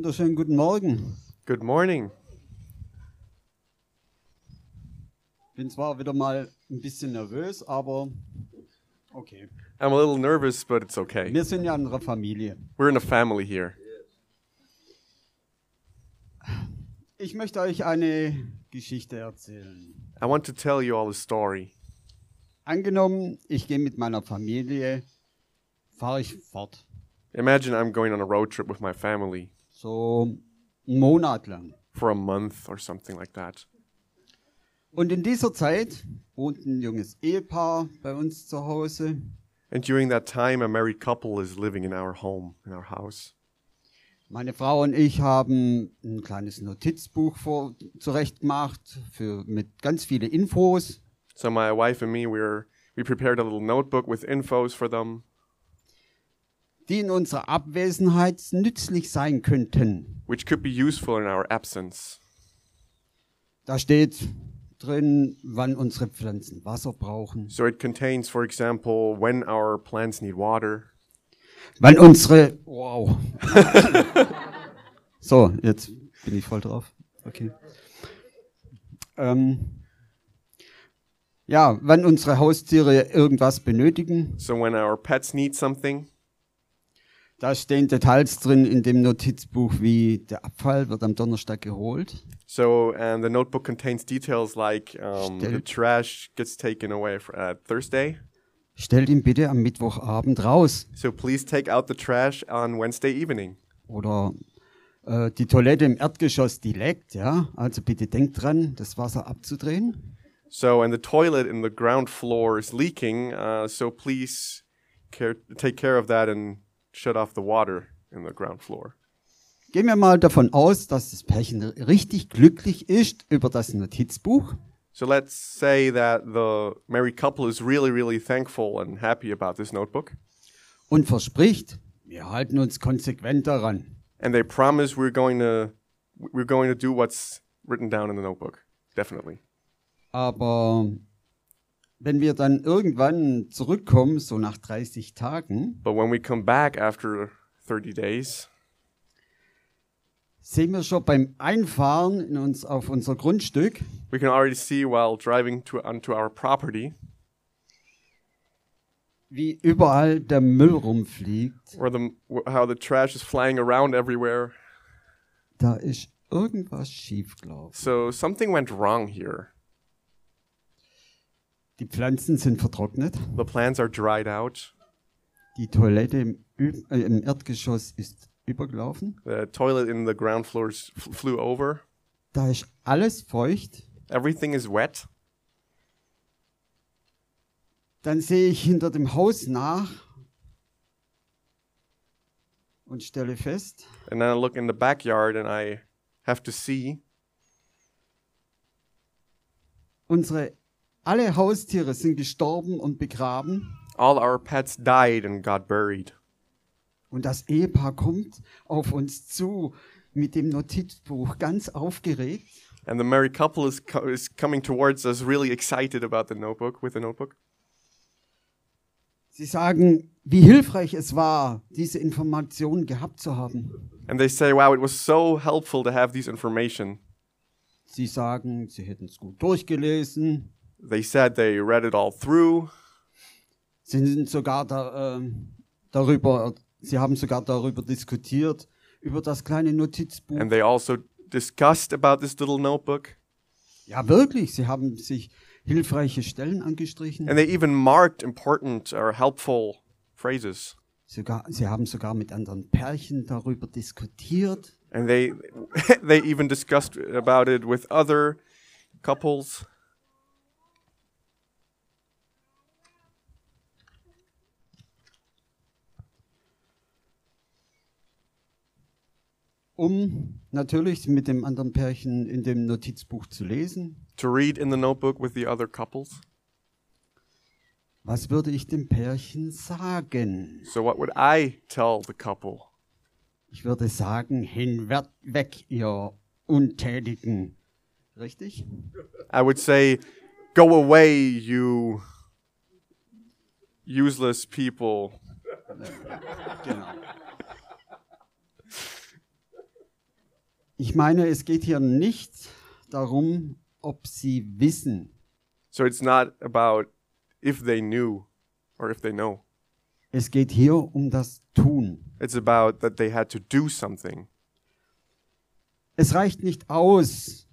Wunderschönen guten Morgen. Good morning. Bin zwar wieder mal ein bisschen nervös, aber okay. I'm a little nervous, but it's okay. Wir sind ja in einer Familie. We're in a family here. Ich möchte euch eine Geschichte erzählen. I want to tell you all a story. Angenommen, ich gehe mit meiner Familie, fahre ich fort. Imagine I'm going on a road trip with my family So einen Monat lang. for a month or something like that. Und in dieser Zeit wohnt ein junges Ehepaar bei uns zu Hause. And during that time, a married couple is living in our home, in our house. Meine Frau und ich haben ein kleines Notizbuch vor, zurechtgemacht für, mit ganz viele Infos. So my wife and me, we're we prepared a little notebook with infos for them, die in unserer Abwesenheit nützlich sein könnten. which could be useful in our absence. Da steht drin, wann unsere Pflanzen Wasser brauchen, So it contains, for example, when our plants need water, wann unsere wow. so, jetzt bin ich voll drauf. Okay. Ähm, ja, wann unsere Haustiere irgendwas benötigen. so when our pets need something. Da stehen Details drin in dem Notizbuch, wie der Abfall wird am Donnerstag geholt. So, and the notebook contains details like um, the trash gets taken away for, at Thursday. Stellt ihn bitte am Mittwochabend raus. So please take out the trash on Wednesday evening. Oder äh, die Toilette im Erdgeschoss, die leckt, ja. Also bitte denkt dran, das Wasser abzudrehen. So, and the toilet in the ground floor is leaking. Uh, so please care, take care of that and shut off the water in the ground floor. Gehen wir mal davon aus, dass das Pärchen richtig glücklich ist über das Notizbuch. So let's say that the married couple is really, really thankful and happy about this notebook, und verspricht, wir halten uns konsequent daran. and they promise we're going to we're going to do what's written down in the notebook. Definitely. Aber wenn wir dann irgendwann zurückkommen, so nach 30 Tagen, But when we come back after 30 days, sehen wir schon beim Einfahren in uns auf unser Grundstück, we can already see while driving to onto our property wie überall der Müll rumfliegt. the how the trash is flying around everywhere. Da ist irgendwas schiefgelaufen. So something went wrong here. Die Pflanzen sind vertrocknet. The plants are dried out. Die Toilette im, Ü- äh, im Erdgeschoss ist übergelaufen. The toilet in the ground floors f- flew over. Da ist alles feucht. Everything is wet. Dann sehe ich hinter dem Haus nach und stelle fest, And then I look in the backyard and I have to see unsere alle Haustiere sind gestorben und begraben. all our pets died and got buried. Und das Ehepaar kommt auf uns zu mit dem Notizbuch ganz aufgeregt. And the married couple is, co- is coming towards us, really excited about the notebook, with the notebook. Sie sagen, wie hilfreich es war, diese Informationen gehabt zu haben. And they say, wow, it was so helpful to have these information. Sie sagen, sie hätten es gut durchgelesen. They said they read it all through. Sie sind sogar da, ähm, darüber, sie haben sogar darüber diskutiert, über das kleine Notizbuch. And they also discussed about this little notebook. Ja, wirklich, sie haben sich hilfreiche Stellen angestrichen. And they even marked important or helpful phrases. Sogar, sie haben sogar mit anderen Pärchen darüber diskutiert. And they they even discussed about it with other couples. Um natürlich mit dem anderen Pärchen in dem Notizbuch zu lesen. to read in the notebook with the other couples. Was würde ich dem Pärchen sagen? So, what would I tell the couple? Ich würde sagen, hinweg, ihr Untätigen. Richtig? I would say, Go away, you useless people. Genau. Ich meine, es geht hier nicht darum, ob sie wissen. So it's not about if they knew or if they know. Es geht hier um das Tun. It's about that they had to do something. Es reicht nicht aus,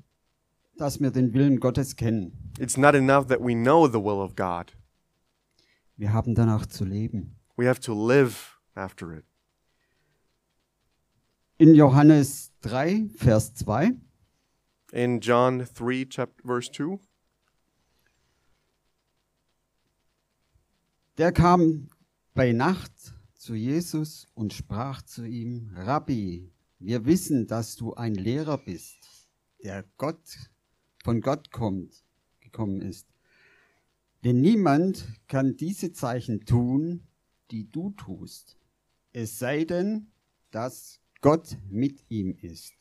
dass wir den Willen Gottes kennen. It's not enough that we know the will of God. Wir haben danach zu leben. We have to live after it. In Johannes 3, Vers 2, In John 3, chapter, verse 2, der kam bei Nacht zu Jesus und sprach zu ihm, Rabbi, wir wissen, dass du ein Lehrer bist, der Gott, von Gott kommt, gekommen ist. Denn niemand kann diese Zeichen tun, die du tust, es sei denn, dass Gott mit ihm ist.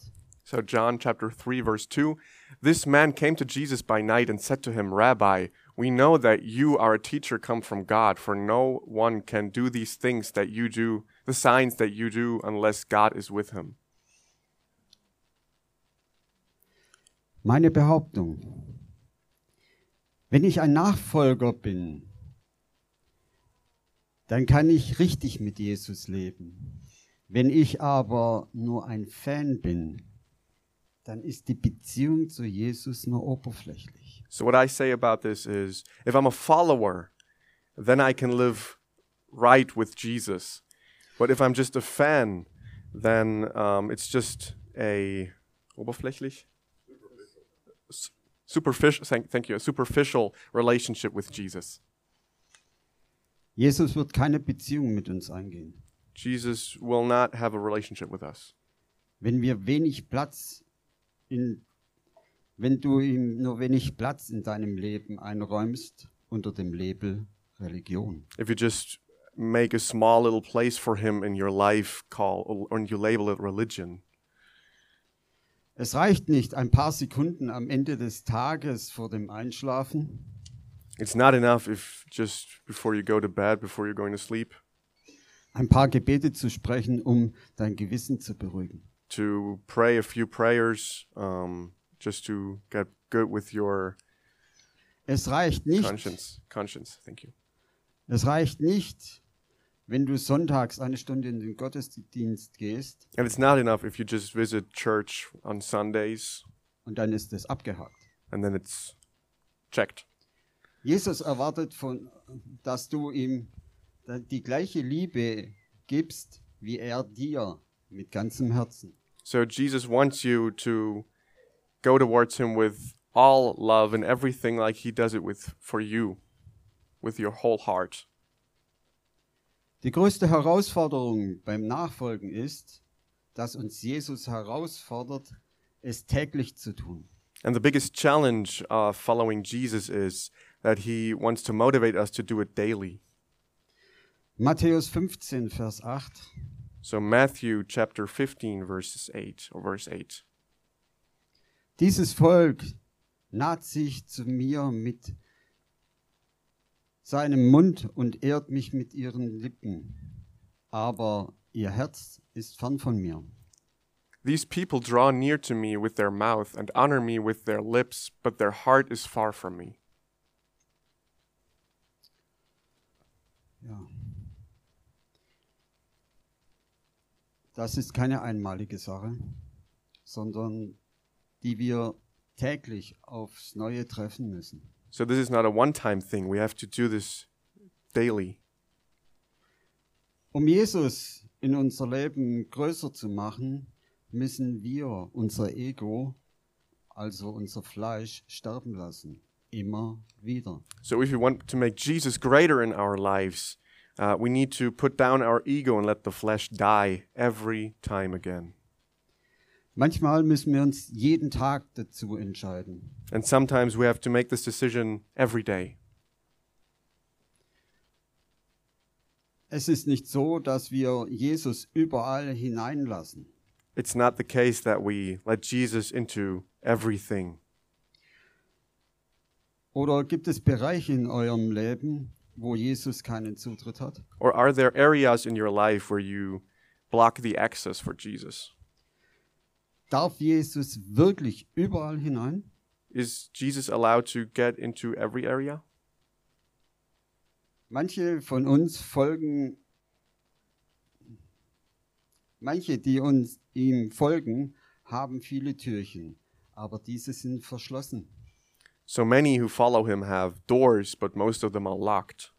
So, John chapter 3, verse 2 This man came to Jesus by night and said to him, Rabbi, we know that you are a teacher come from God, for no one can do these things that you do, the signs that you do, unless God is with him. Meine Behauptung. Wenn ich ein Nachfolger bin, dann kann ich richtig mit Jesus leben. Wenn ich aber nur ein Fan bin, dann ist die Beziehung zu Jesus nur oberflächlich. So, what I say about this is if I'm a follower, then I can live right with Jesus. But if I'm just a fan, then um, it's just a oberflächlich? Superficial, thank, thank you, a superficial relationship with Jesus. Jesus wird keine Beziehung mit uns eingehen. Jesus will not have a relationship with us. Wenn wir wenig Platz in, wenn du ihm nur wenig Platz in deinem Leben einräumst unter dem Label Religion. If you just make a small little place for him in your life, call or you label it religion. Es reicht nicht ein paar Sekunden am Ende des Tages vor dem Einschlafen, It's not enough if just before you go to bed, before you're going to sleep, ein paar Gebete zu sprechen, um dein Gewissen zu beruhigen. to pray a few prayers, um, just to get good with your Es reicht nicht, conscience. Conscience, thank you. es reicht nicht, wenn du sonntags eine Stunde in den Gottesdienst gehst And it's not enough if you just visit church on Sundays und dann ist es abgehakt. and then it's checked. Jesus erwartet von, dass du ihm die gleiche Liebe gibst, wie er dir mit ganzem Herzen. So Jesus wants you to go towards him with all love and everything like he does it with for you, with your whole heart. Die größte Herausforderung beim Nachfolgen ist, dass uns Jesus herausfordert, es täglich zu tun. And the biggest challenge of following Jesus is that he wants to motivate us to do it daily. Matthäus 15, Vers 8. So Matthew chapter 15 verses 8 or verse 8. Dieses Volk naht sich zu mir mit seinem Mund und ehrt mich mit ihren Lippen, aber ihr Herz ist fern von mir. These people draw near to me with their mouth and honor me with their lips, but their heart is far from me. Ja. Das ist keine einmalige Sache, sondern die wir täglich aufs Neue treffen müssen. So this is not a one-time thing. We have to do this daily. Um Jesus in unser Leben größer zu machen, müssen wir unser Ego, also unser Fleisch, sterben lassen. Immer wieder. So if we want to make Jesus greater in our lives, uh, we need to put down our ego and let the flesh die every time again. Manchmal müssen wir uns jeden Tag dazu entscheiden. And sometimes we have to make this decision every day. Es ist nicht so, dass wir Jesus überall hineinlassen. It's not the case that we let Jesus into everything. Oder gibt es Bereiche in eurem Leben, wo Jesus keinen Zutritt hat? Or are there areas in your life where you block the access for Jesus? darf Jesus wirklich überall hinein? Is Jesus allowed to get into every area? Manche von uns folgen, manche, die uns ihm folgen, haben viele Türchen, aber diese sind verschlossen. So many who follow him have doors, but most of them are locked.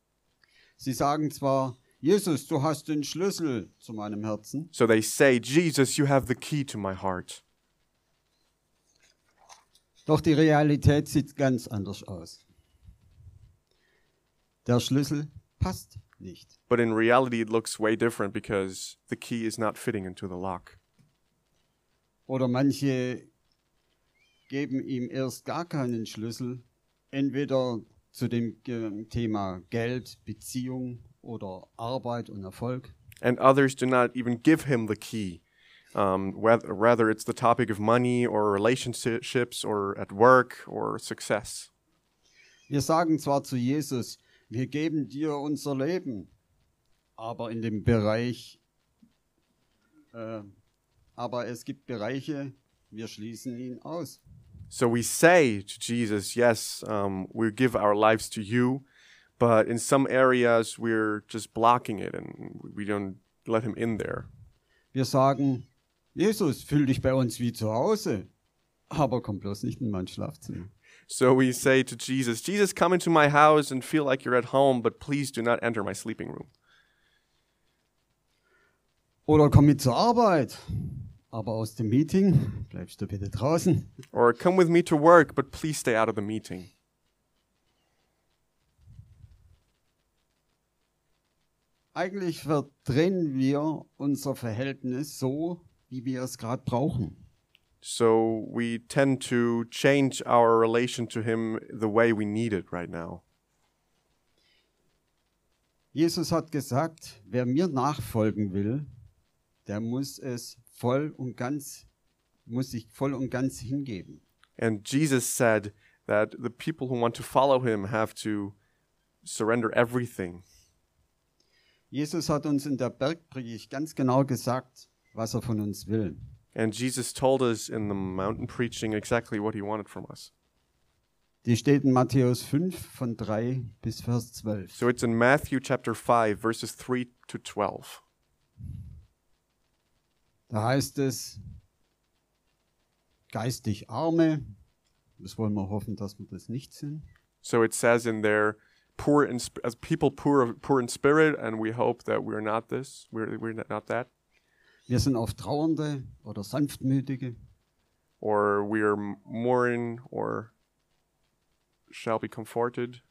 Sie sagen zwar, Jesus, du hast den Schlüssel zu meinem Herzen, So they say, Jesus, you have the key to my heart. doch die Realität sieht ganz anders aus. Der Schlüssel passt nicht. But in reality, it looks way different because the key is not fitting into the lock. Oder manche geben ihm erst gar keinen Schlüssel, entweder zu dem äh, Thema Geld, Beziehung oder Arbeit und Erfolg. And others do not even give him the key. Um, whether, rather, it's the topic of money or relationships or at work or success. Wir sagen zwar zu Jesus, wir geben dir unser Leben, aber in dem Bereich, äh, aber es gibt Bereiche, wir schließen ihn aus. So we say to Jesus, Yes, um, we give our lives to you, but in some areas we're just blocking it and we don't let him in there. Wir sagen, Jesus, fühl dich bei uns wie zu Hause, aber komm bloß nicht in mein Schlafzimmer. So we say to Jesus, Jesus, come into my house and feel like you're at home, but please do not enter my sleeping room. Oder komm mit zur Arbeit, aber aus dem Meeting bleibst du bitte draußen. Or come with me to work, but please stay out of the meeting. Eigentlich verdrehen wir unser Verhältnis so, wie wir es gerade brauchen. So we tend to change our relation to him the way we need it right now. Jesus hat gesagt, wer mir nachfolgen will, der muss es voll und ganz, muss sich voll und ganz hingeben. And Jesus said that the people who want to follow him have to surrender everything. Jesus hat uns in der Bergpredigt ganz genau gesagt, was er von uns will. And Jesus told us in the mountain preaching exactly what he wanted from us. Die steht in Matthäus 5 von 3 bis Vers 12. So it's in Matthew chapter 5, verses 3 to 12. Da heißt es, geistig Arme, das wollen wir hoffen, dass wir das nicht sind. So it says in there, poor in as people poor poor in spirit, and we hope that we're not this. We're we're not that, Wir sind oft Trauernde oder Sanftmütige. or we're m- mourning, or shall be comforted.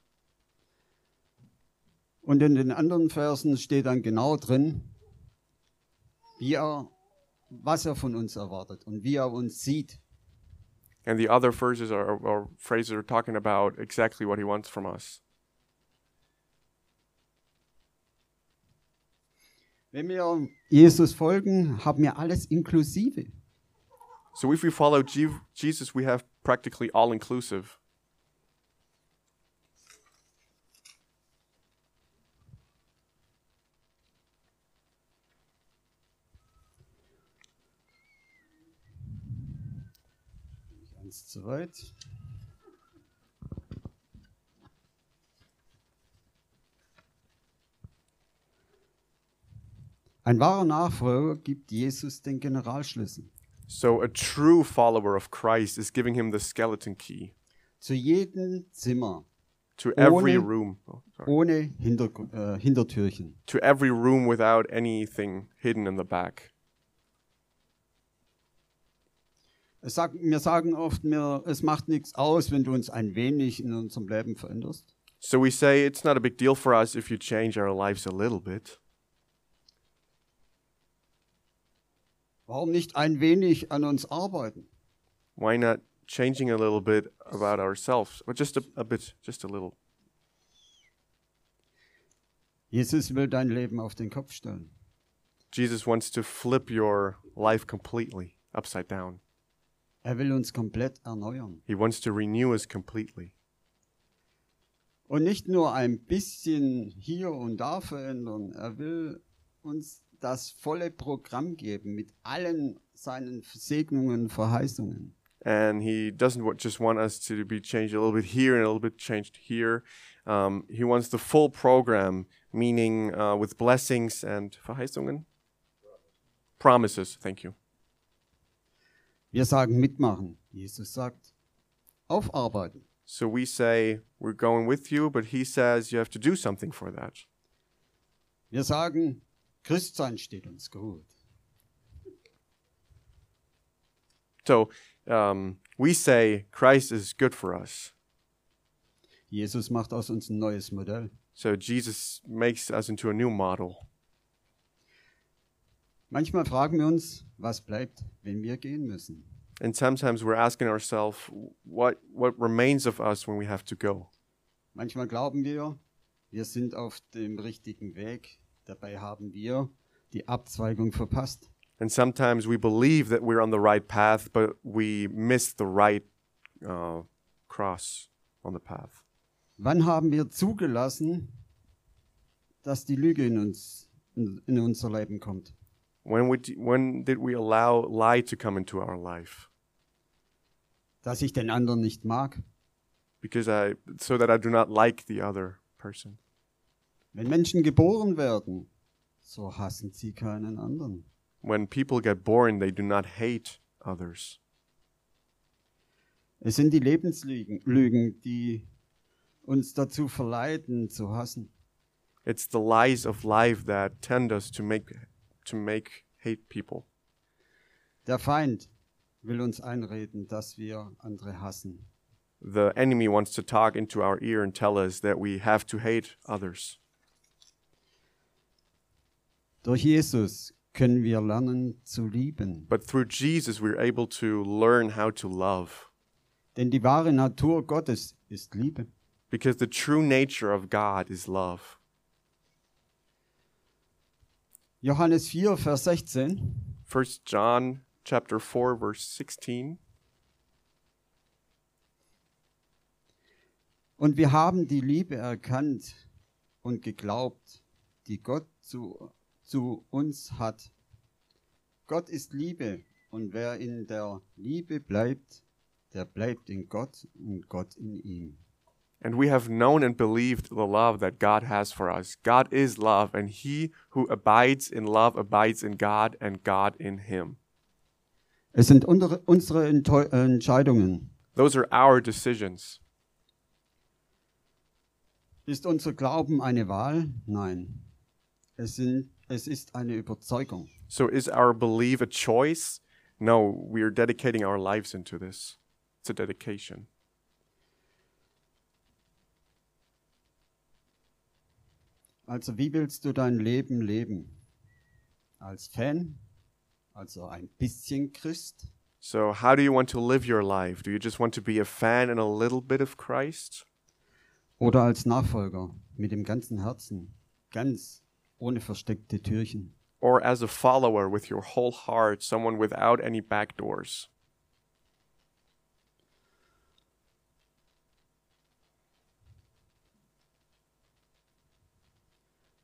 Und in den anderen Versen steht dann genau drin, wie er, was er von uns erwartet und wie er uns sieht. And the other verses are, or phrases are talking about exactly what he wants from us. Wenn wir Jesus folgen, haben wir alles inklusive. So if we follow Je- Jesus, we have practically all inclusive. Ganz zu weit. Ein wahrer Nachfolger gibt Jesus den Generalschlüssel. So a true follower of Christ is giving him the skeleton key Zu jedem Zimmer, to every Ohne- room. oh, ohne Hinter äh, Hintertürchen. To every room without anything hidden in the back. Es sagt, wir sagen oft, mir, es macht nichts aus, wenn du uns ein wenig in unserem Leben veränderst. So we say it's not a big deal for us if you change our lives a little bit. Warum nicht ein wenig an uns arbeiten? Why not changing a little bit about ourselves? Or just a, a bit, just a little. Jesus will dein Leben auf den Kopf stellen. Jesus wants to flip your life completely upside down. Er will uns komplett erneuern. He wants to renew us completely. Und nicht nur ein bisschen hier und da verändern. Er will uns das volle Programm geben mit allen seinen Segnungen, Verheißungen. And He doesn't just want us to be changed a little bit here and a little bit changed here. Um, he wants the full program, meaning uh, with blessings and Verheißungen? Promises. Thank you. Wir sagen mitmachen. Jesus sagt, aufarbeiten. So we say, We're going with you, but He says you have to do something for that. Wir sagen, Christsein steht uns gut. So um, we say Christ is good for us. Jesus macht aus uns ein neues Modell. So Jesus makes us into a new model. Manchmal fragen wir uns, was bleibt, wenn wir gehen müssen. And sometimes we're asking ourselves, what, what remains of us when we have to go? Manchmal glauben wir, wir sind auf dem richtigen Weg. Dabei haben wir die Abzweigung verpasst. And sometimes we believe that we're on the right path, but we miss the right uh, cross on the path. Wann haben wir zugelassen, dass die Lüge in uns, in, in unser Leben kommt? When, would, when did we allow lie to come into our life? Dass ich den anderen nicht mag? Because I, so that I do not like the other person. Wenn Menschen geboren werden, so hassen sie keinen anderen. When people get born, they do not hate others. Es sind die Lebenslügen, Lügen, die uns dazu verleiten zu hassen. It's the lies of life that tend us to make, to make hate people. Der Feind will uns einreden, dass wir andere hassen. The enemy wants to talk into our ear and tell us that we have to hate others. Durch Jesus können wir lernen zu lieben. But through Jesus, we're able to learn how to love. Denn die wahre Natur Gottes ist Liebe. Because the true nature of God is love. Johannes 4, Vers 16. 1 John chapter 4 verse 16 Und wir haben die Liebe erkannt und geglaubt, die Gott zu, zu uns hat. Gott ist Liebe und wer in der Liebe bleibt, der bleibt in Gott und Gott in ihm. And we have known and believed the love that God has for us. God is love and he who abides in love abides in God and God in him. Es sind unsere, Entscheidungen. Those are our decisions. Ist unser Glauben eine Wahl? Nein. Es, sind, es ist eine Überzeugung. So is our belief a choice? No, we are dedicating our lives into this. It's a dedication. Also wie willst du dein Leben leben? Als Fan? Also ein bisschen Christ? So, how do you want to live your life? Do you just want to be a fan and a little bit of Christ? Oder als Nachfolger mit dem ganzen Herzen? Ganz ohne versteckte Türchen? Or as a follower with your whole heart, someone without any back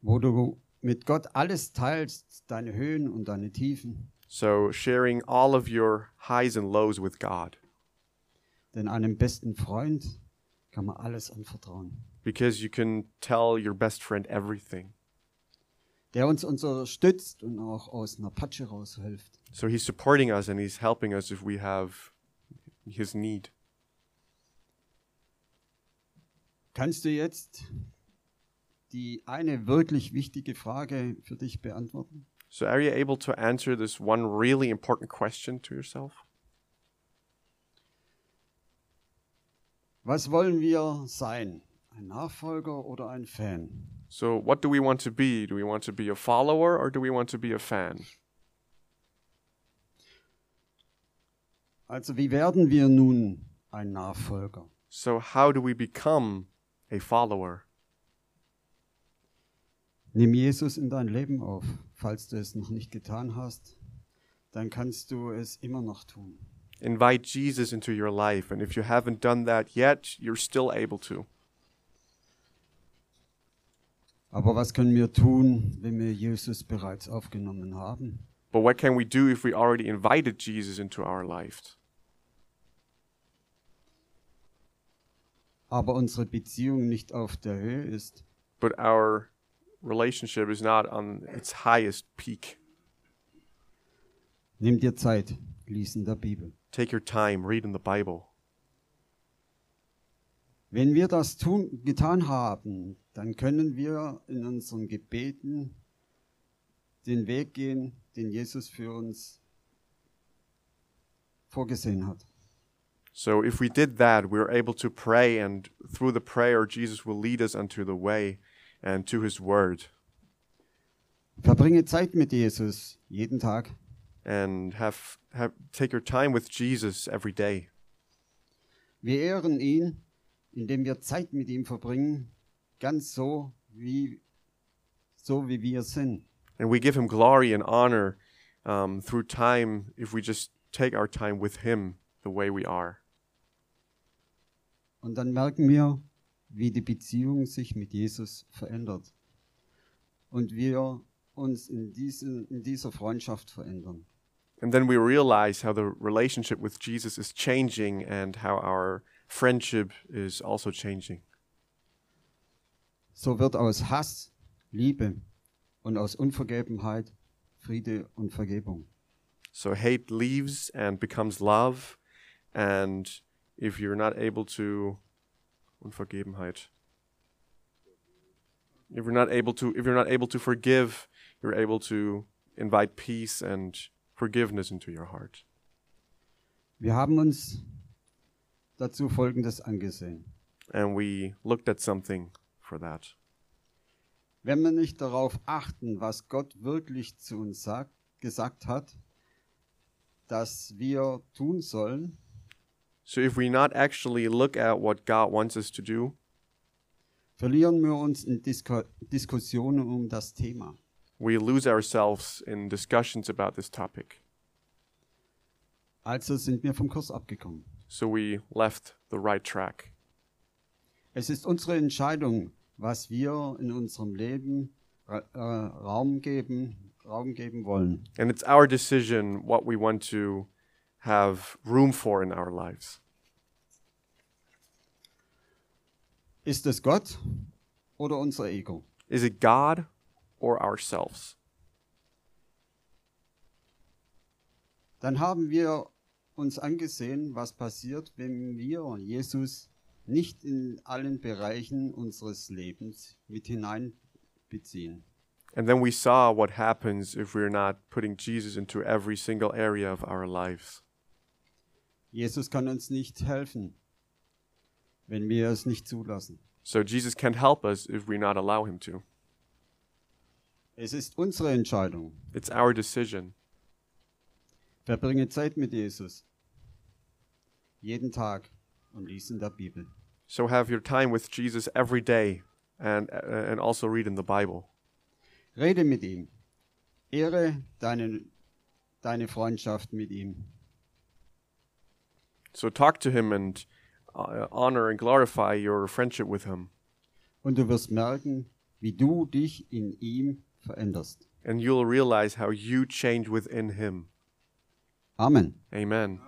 Wo du mit Gott alles teilst, deine Höhen und deine Tiefen? So, sharing all of your highs and lows with God. Denn einem besten Freund kann man alles anvertrauen. Because you can tell your best friend everything. Der uns unterstützt und auch aus einer Patsche raushilft. So, he's supporting us and he's helping us if we have his need. Kannst du jetzt die eine wirklich wichtige Frage für dich beantworten? So, are you able to answer this one really important question to yourself? Was wollen wir sein? Ein Nachfolger oder ein Fan? So, what do we want to be? Do we want to be a follower or do we want to be a fan? Also wie werden wir nun ein Nachfolger? So, how do we become a follower? Nimm Jesus in dein Leben auf. Falls du es noch nicht getan hast, dann kannst du es immer noch tun. Invite Jesus into your life. And if you haven't done that yet, you're still able to. Aber was können wir tun, wenn wir Jesus bereits aufgenommen haben? But what can we do if we already invited Jesus into our lives? aber unsere Beziehung nicht auf der Höhe ist, But our relationship is not on its highest peak. nimm dir Zeit, lies in der Bibel. Take your time, read in the Bible. Wenn wir das tun, getan haben, dann können wir in unseren Gebeten den Weg gehen, den Jesus für uns vorgesehen hat. So if we did that, we're able to pray, and through the prayer, Jesus will lead us unto the way and to his word Verbringe Zeit mit Jesus jeden Tag. and have, have take your time with Jesus every day. Wir ehren ihn, indem wir Zeit mit ihm verbringen, ganz so wie so wie wir sind. And we give him glory and honor um, through time if we just take our time with him the way we are. Und dann merken wir, wie die Beziehung sich mit Jesus verändert. Und wir uns in, diesen, in dieser Freundschaft verändern. And then we realize how the relationship with Jesus is changing and how our friendship is also changing. So wird aus Hass Liebe und aus Unvergebenheit Friede und Vergebung. So hate leaves and becomes love. And if you're not able to, Unvergebenheit. If you're not able to, if you're not able to forgive, you're able to invite peace and forgiveness into your heart. Wir haben uns dazu Folgendes angesehen. And we looked at something for that. Wenn wir nicht darauf achten, was Gott wirklich zu uns sagt, gesagt hat, dass wir tun sollen, So if we not actually look at what God wants us to do, verlieren wir uns in Disko Diskussionen um das Thema. we lose ourselves in discussions about this topic. Also sind wir vom Kurs abgekommen. So we left the right track. Es ist unsere Entscheidung, was wir in unserem Leben äh, Raum geben, Raum geben wollen. And it's our decision what we want to have room for in our lives. Ist es Gott oder unser Ego? Is it God or ourselves? Dann haben wir uns angesehen, was passiert, wenn wir Jesus nicht in allen Bereichen unseres Lebens mit hineinbeziehen. And then we saw what happens if we're not putting Jesus into every single area of our lives. Jesus kann uns nicht helfen, wenn wir es nicht zulassen. So Jesus can't help us if we not allow him to. Es ist unsere Entscheidung. It's our decision. Verbringe Zeit mit Jesus. Jeden Tag und lies in der Bibel. So have your time with Jesus every day and uh, and also read in the Bible. Rede mit ihm. Ehre deine, deine Freundschaft mit ihm. So talk to him and uh, honor and glorify your friendship with him. Und du wirst merken, wie du dich in ihm veränderst. And you'll realize how you change within him. Amen. Amen.